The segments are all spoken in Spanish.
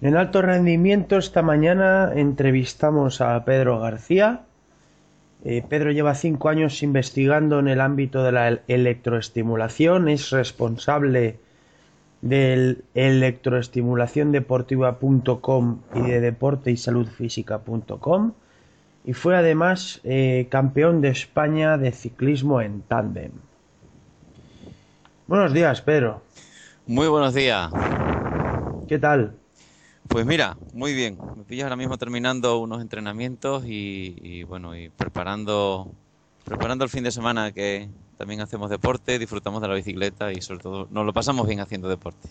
En alto rendimiento esta mañana entrevistamos a Pedro García. Eh, Pedro lleva cinco años investigando en el ámbito de la electroestimulación, es responsable del electroestimulaciondeportiva.com y de deporte y saludfísica.com y fue además eh, campeón de España de ciclismo en tándem. Buenos días, Pedro. Muy buenos días. ¿Qué tal? Pues mira, muy bien. Me pillas ahora mismo terminando unos entrenamientos y, bueno, y preparando, preparando el fin de semana que también hacemos deporte, disfrutamos de la bicicleta y sobre todo nos lo pasamos bien haciendo deporte.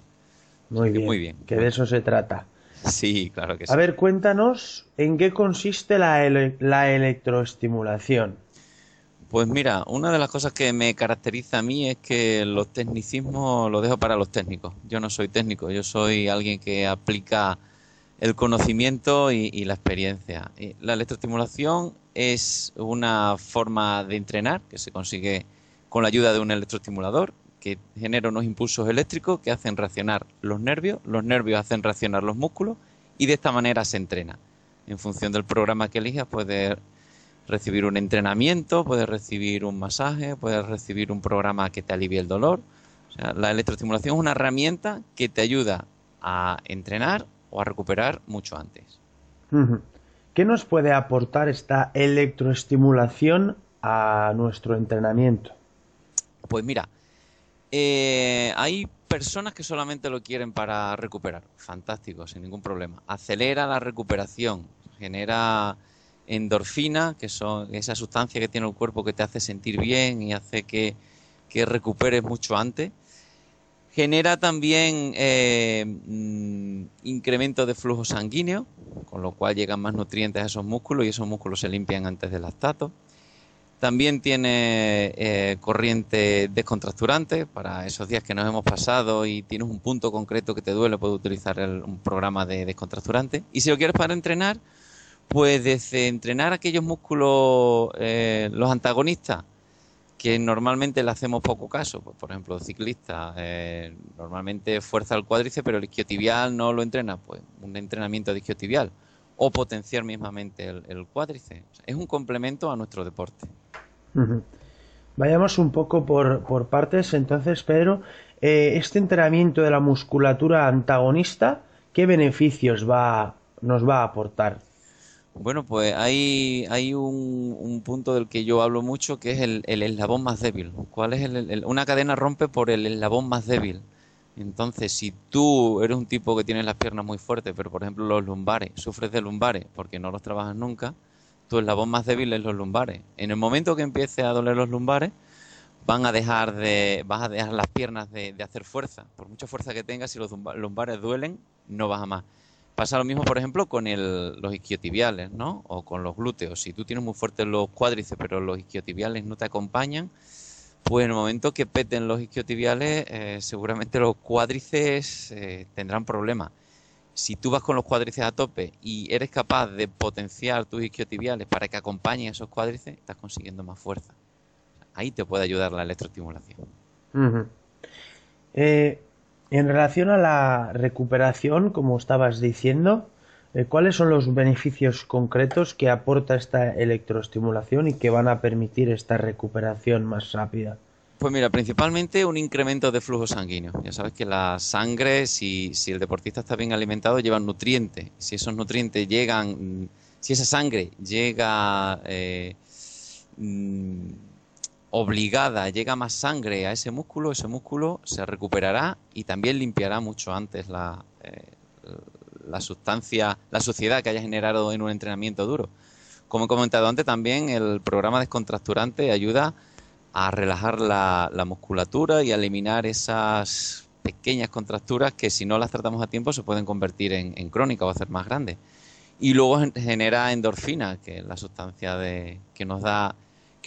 Muy bien. Muy bien. Que de eso se trata. Sí, claro que sí. A ver, cuéntanos en qué consiste la, la electroestimulación. Pues mira, una de las cosas que me caracteriza a mí es que los tecnicismos los dejo para los técnicos. Yo no soy técnico, yo soy alguien que aplica el conocimiento y, la experiencia. la electroestimulación es una forma de entrenar que se consigue con la ayuda de un electroestimulador que genera unos impulsos eléctricos que hacen reaccionar los nervios, los nervios hacen reaccionar los músculos y de esta manera se entrena. En función del programa que elijas puedes recibir un entrenamiento, puedes recibir un masaje, puedes recibir un programa que te alivie el dolor. la electroestimulación es una herramienta que te ayuda a entrenar o a recuperar mucho antes. ¿Qué nos puede aportar esta electroestimulación a nuestro entrenamiento? Pues mira, eh, hay personas que solamente lo quieren para recuperar. Fantástico, sin ningún problema. Acelera la recuperación, genera endorfina, que son esa sustancia que tiene el cuerpo que te hace sentir bien y hace que, que recuperes mucho antes. Genera también eh, mm, incremento de flujo sanguíneo, con lo cual llegan más nutrientes a esos músculos y esos músculos se limpian antes del lactato. También tiene eh, corriente descontracturante para esos días que nos hemos pasado y tienes un punto concreto que te duele, puedes utilizar un programa de descontracturante. Y si lo quieres para entrenar, pues desde entrenar aquellos músculos, eh, los antagonistas, que normalmente le hacemos poco caso. Pues, por ejemplo, ciclista eh, normalmente fuerza el cuádriceps, pero el isquiotibial no lo entrena. Pues un entrenamiento de isquiotibial o potenciar mismamente el, cuádriceps. es un complemento a nuestro deporte. Vayamos un poco por, partes. Entonces, Pedro, eh, este entrenamiento de la musculatura antagonista, ¿qué beneficios va, nos va a aportar? Bueno, pues hay, hay un, punto del que yo hablo mucho que es el, eslabón más débil. ¿Cuál es el, una cadena rompe por el eslabón más débil. Entonces, si tú eres un tipo que tiene las piernas muy fuertes, pero por ejemplo los lumbares, sufres de lumbares porque no los trabajas nunca, tu eslabón más débil es los lumbares. En el momento que empiece a doler los lumbares, van a dejar de, vas a dejar las piernas de, de hacer fuerza. Por mucha fuerza que tengas, si los lumbares duelen, no vas a más. Pasa lo mismo, por ejemplo, con los isquiotibiales, ¿no? O con los glúteos. Si tú tienes muy fuertes los cuádriceps, pero los isquiotibiales no te acompañan, pues en el momento que peten los isquiotibiales, eh, seguramente los cuádriceps eh, tendrán problemas. Si tú vas con los cuádriceps a tope y eres capaz de potenciar tus isquiotibiales para que acompañen esos cuádriceps, estás consiguiendo más fuerza. Ahí te puede ayudar la electroestimulación. En relación a la recuperación, como estabas diciendo, eh, ¿cuáles son los beneficios concretos que aporta esta electroestimulación y que van a permitir esta recuperación más rápida? Pues mira, principalmente un incremento de flujo sanguíneo. Ya sabes que la sangre, si, el deportista está bien alimentado, lleva nutrientes. Si esos nutrientes llegan, si esa sangre llega eh, mm, obligada, llega más sangre a ese músculo, ese músculo se recuperará y también limpiará mucho antes la, eh, la sustancia, la suciedad que haya generado en un entrenamiento duro. Como he comentado antes, también el programa descontracturante ayuda a relajar la, musculatura y a eliminar esas pequeñas contracturas que si no las tratamos a tiempo se pueden convertir en, crónicas o hacer más grandes. Y luego genera endorfina, que es la sustancia de, que nos da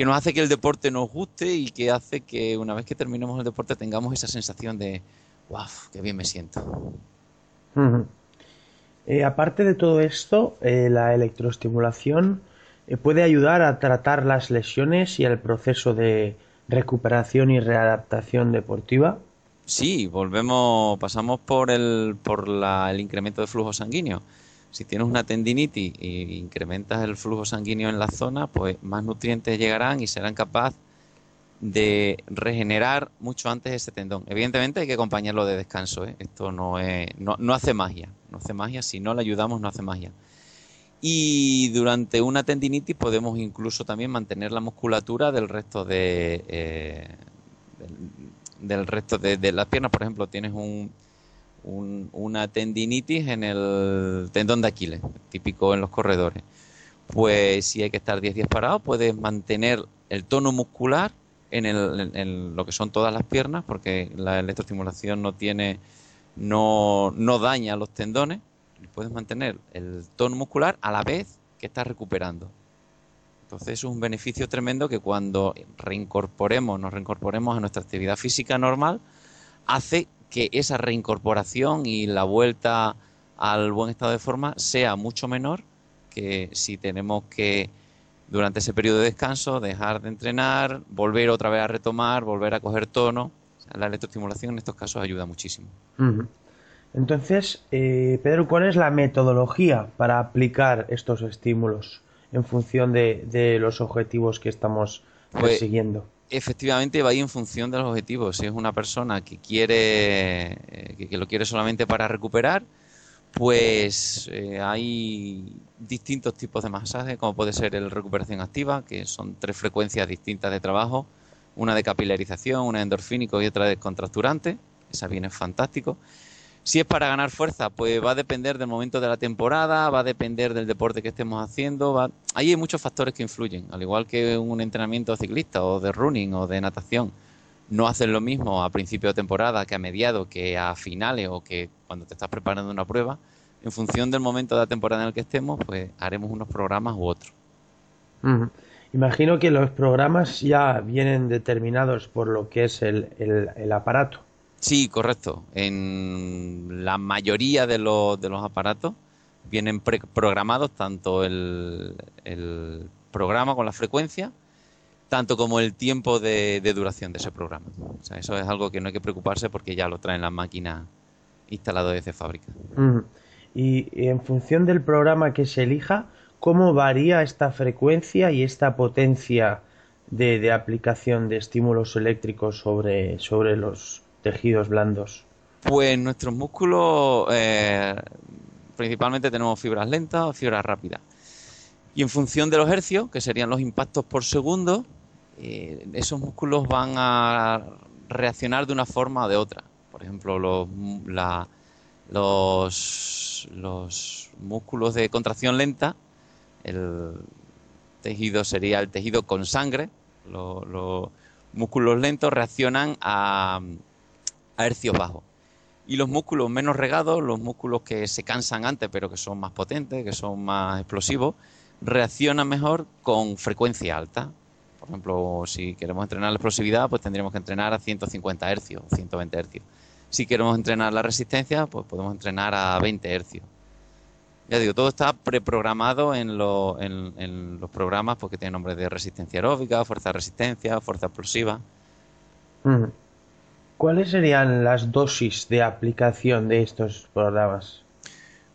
que nos hace que el deporte nos guste y que hace que una vez que terminemos el deporte tengamos esa sensación de wow, qué bien me siento. Eh, aparte de todo esto, eh, la electroestimulación eh, puede ayudar a tratar las lesiones y el proceso de recuperación y readaptación deportiva. Sí, volvemos, pasamos por el, por el incremento de flujo sanguíneo. Si tienes una tendinitis e incrementas el flujo sanguíneo en la zona, pues más nutrientes llegarán y serán capaces de regenerar mucho antes ese tendón. Evidentemente hay que acompañarlo de descanso. ¿eh? Esto no, es, no, no, hace magia. No hace magia. Si no le ayudamos, no hace magia. Y durante una tendinitis podemos incluso también mantener la musculatura del resto de, eh, del, resto de, las piernas. Por ejemplo, tienes un, una tendinitis en el tendón de Aquiles, típico en los corredores. Pues si hay que estar 10 días parado, puedes mantener el tono muscular en, lo que son todas las piernas, porque la electroestimulación no tiene, no, no daña los tendones, puedes mantener el tono muscular a la vez que estás recuperando. Entonces es un beneficio tremendo que cuando reincorporemos, nos reincorporemos a nuestra actividad física normal, hace que esa reincorporación y la vuelta al buen estado de forma sea mucho menor que si tenemos que durante ese periodo de descanso, dejar de entrenar, volver otra vez a retomar, volver a coger tono. la electroestimulación en estos casos ayuda muchísimo. Entonces, eh, Pedro, ¿cuál es la metodología para aplicar estos estímulos en función de, los objetivos que estamos pues, persiguiendo? Efectivamente va ahí en función de los objetivos. Si es una persona que quiere, eh, que, lo quiere solamente para recuperar, pues eh, hay distintos tipos de masajes, como puede ser el recuperación activa, que son tres frecuencias distintas de trabajo, una de capilarización, una de endorfínico y otra de contracturante, esa viene fantástico. Si es para ganar fuerza, pues va a depender del momento de la temporada, va a depender del deporte que estemos haciendo. Va... Ahí hay muchos factores que influyen, al igual que un entrenamiento ciclista o de running o de natación. No hacen lo mismo a principio de temporada que a mediados, que a finales o que cuando te estás preparando una prueba, en función del momento de la temporada en el que estemos, pues haremos unos programas u otros. Imagino que los programas ya vienen determinados por lo que es el, aparato. Sí, correcto. En la mayoría de los, de los aparatos vienen programados tanto el, programa con la frecuencia, tanto como el tiempo de, duración de ese programa. O sea, eso es algo que no hay que preocuparse porque ya lo traen las máquinas instalado desde fábrica. Y en función del programa que se elija, ¿cómo varía esta frecuencia y esta potencia de, aplicación de estímulos eléctricos sobre, sobre los tejidos blandos? Pues nuestros músculos eh, principalmente tenemos fibras lentas o fibras rápidas. Y en función de los hercios, que serían los impactos por segundo, eh, esos músculos van a reaccionar de una forma o de otra. Por ejemplo, los, los, los músculos de contracción lenta, el tejido sería el tejido con sangre, los, músculos lentos reaccionan a, a hercios bajos. Y los músculos menos regados, los músculos que se cansan antes pero que son más potentes, que son más explosivos, reaccionan mejor con frecuencia alta. Por ejemplo, si queremos entrenar la explosividad, pues tendríamos que entrenar a 150 hercios, 120 hercios. Si queremos entrenar la resistencia, pues podemos entrenar a 20 hercios. Ya digo, todo está preprogramado en, en, los programas porque tiene nombre de resistencia aeróbica, fuerza resistencia, fuerza explosiva. ¿Cuáles serían las dosis de aplicación de estos programas?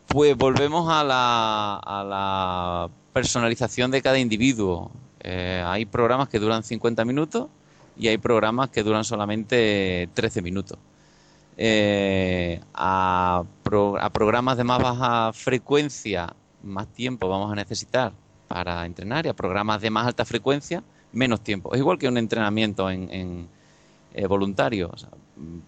Pues volvemos a la, a la personalización de cada individuo. Eh, hay programas que duran 50 minutos y hay programas que duran solamente 13 minutos. Eh, a, programas de más baja frecuencia, más tiempo vamos a necesitar para entrenar y a programas de más alta frecuencia, menos tiempo. Es igual que un entrenamiento en, eh, voluntario.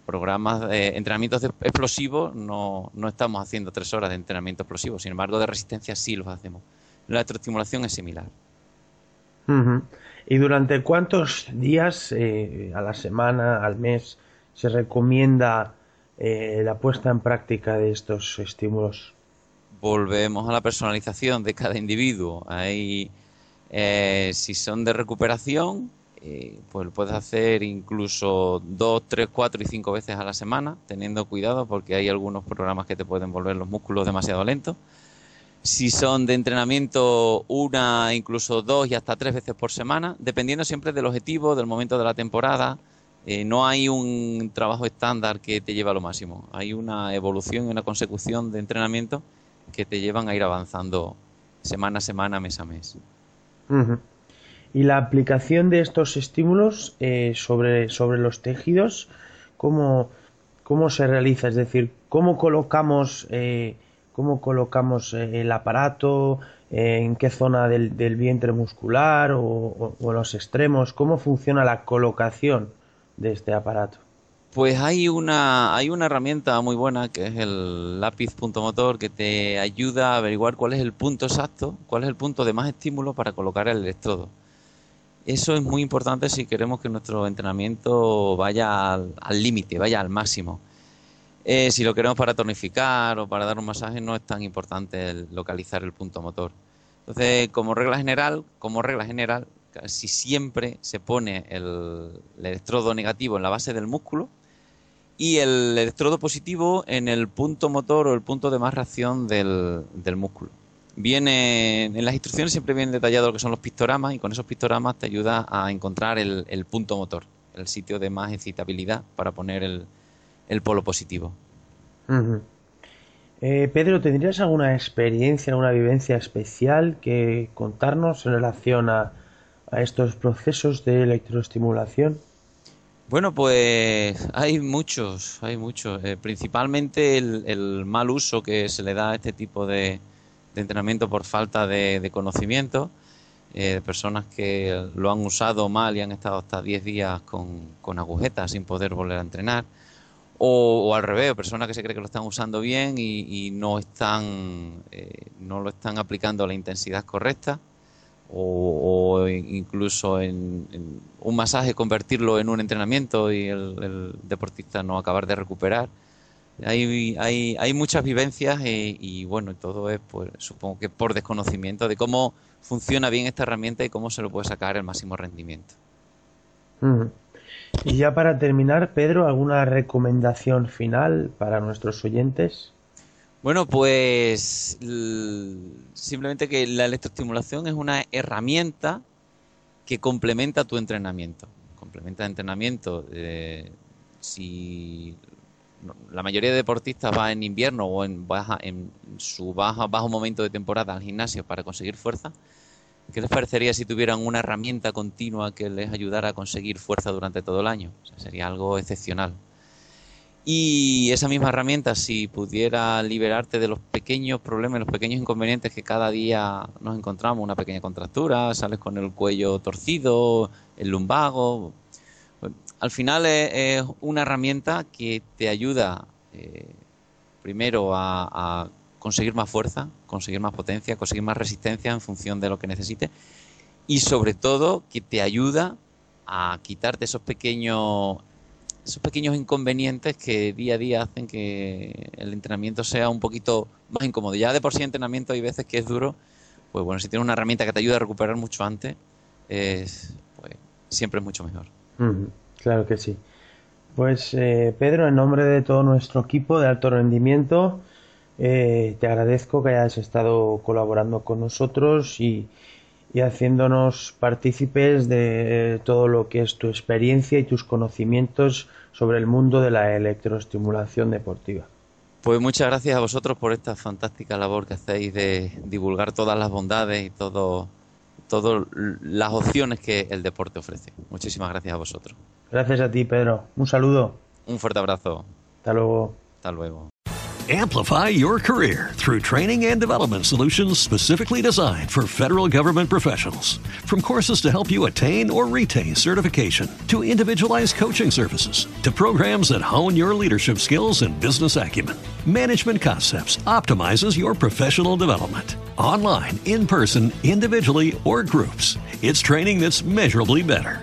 programas de entrenamientos explosivos no, no estamos haciendo tres horas de entrenamiento explosivo, sin embargo de resistencia sí los hacemos. La electroestimulación es similar. ¿Y durante cuántos días eh, a la semana, al mes, se recomienda eh, la puesta en práctica de estos estímulos? Volvemos a la personalización de cada individuo. Hay, eh, si son de recuperación, eh, pues lo puedes hacer incluso dos, tres, cuatro y cinco veces a la semana, teniendo cuidado porque hay algunos programas que te pueden volver los músculos demasiado lentos. Si son de entrenamiento, una, incluso dos y hasta tres veces por semana, dependiendo siempre del objetivo, del momento de la temporada. Eh, no hay un trabajo estándar que te lleve a lo máximo. Hay una evolución y una consecución de entrenamiento que te llevan a ir avanzando semana a semana, mes a mes. Y la aplicación de estos estímulos eh, sobre, sobre los tejidos, ¿cómo, ¿cómo, se realiza? Es decir, ¿cómo colocamos, eh, cómo colocamos eh, el aparato? ¿En qué zona del, vientre muscular o, o, los extremos? ¿Cómo funciona la colocación de este aparato? Pues hay una, hay una herramienta muy buena que es el lápiz punto motor que te ayuda a averiguar cuál es el punto exacto, cuál es el punto de más estímulo para colocar el electrodo. Eso es muy importante si queremos que nuestro entrenamiento vaya al límite, vaya al máximo. Eh, si lo queremos para tonificar o para dar un masaje, no es tan importante localizar el punto motor. Entonces, como regla general, como regla general, casi siempre se pone el, electrodo negativo en la base del músculo y el electrodo positivo en el punto motor o el punto de más reacción del músculo viene en las instrucciones siempre viene detallado lo que son los pictogramas y con esos pictogramas te ayuda a encontrar el, punto motor, el sitio de más excitabilidad para poner el, polo positivo. Eh, Pedro, ¿tendrías alguna experiencia, alguna vivencia especial que contarnos en relación a, estos procesos de electroestimulación? Bueno, pues hay muchos, hay muchos. Eh, principalmente el, mal uso que se le da a este tipo de, de entrenamiento por falta de, conocimiento, eh, personas que lo han usado mal y han estado hasta 10 días con, agujetas sin poder volver a entrenar, o, al revés, personas que se creen que lo están usando bien y, no, están, eh, no lo están aplicando a la intensidad correcta, o, incluso en, un masaje convertirlo en un entrenamiento y el deportista no acabar de recuperar. Hay, hay, hay muchas vivencias eh, y, bueno, todo es, pues, supongo que por desconocimiento de cómo funciona bien esta herramienta y cómo se lo puede sacar el máximo rendimiento. Y ya para terminar, Pedro, ¿alguna recomendación final para nuestros oyentes? Bueno, pues simplemente que la electroestimulación es una herramienta que complementa tu entrenamiento. Complementa el entrenamiento. Eh, si la mayoría de deportistas va en invierno o en baja en su baja bajo momento de temporada al gimnasio para conseguir fuerza. ¿Qué les parecería si tuvieran una herramienta continua que les ayudara a conseguir fuerza durante todo el año? sería algo excepcional. Y esa misma herramienta, si pudiera liberarte de los pequeños problemas, los pequeños inconvenientes que cada día nos encontramos, una pequeña contractura, sales con el cuello torcido, el lumbago, al final es, una herramienta que te ayuda eh, primero a, conseguir más fuerza, conseguir más potencia, conseguir más resistencia en función de lo que necesites y sobre todo que te ayuda a quitarte esos pequeños esos pequeños inconvenientes que día a día hacen que el entrenamiento sea un poquito más incómodo. Ya de por sí el entrenamiento hay veces que es duro, pues bueno, si tienes una herramienta que te ayuda a recuperar mucho antes, es, pues siempre es mucho mejor. Claro que sí. Pues eh, Pedro, en nombre de todo nuestro equipo de alto rendimiento, eh, te agradezco que hayas estado colaborando con nosotros y, y, haciéndonos partícipes de todo lo que es tu experiencia y tus conocimientos sobre el mundo de la electroestimulación deportiva. Pues muchas gracias a vosotros por esta fantástica labor que hacéis de divulgar todas las bondades y todo todas las opciones que el deporte ofrece. Muchísimas gracias a vosotros. Gracias a ti, Pedro. Un saludo. Un fuerte abrazo. Hasta luego. Hasta luego. Amplify your career through training and development solutions specifically designed for federal government professionals. From courses to help you attain or retain certification, to individualized coaching services, to programs that hone your leadership skills and business acumen, Management Concepts optimizes your professional development. Online, in person, individually, or groups, it's training that's measurably better.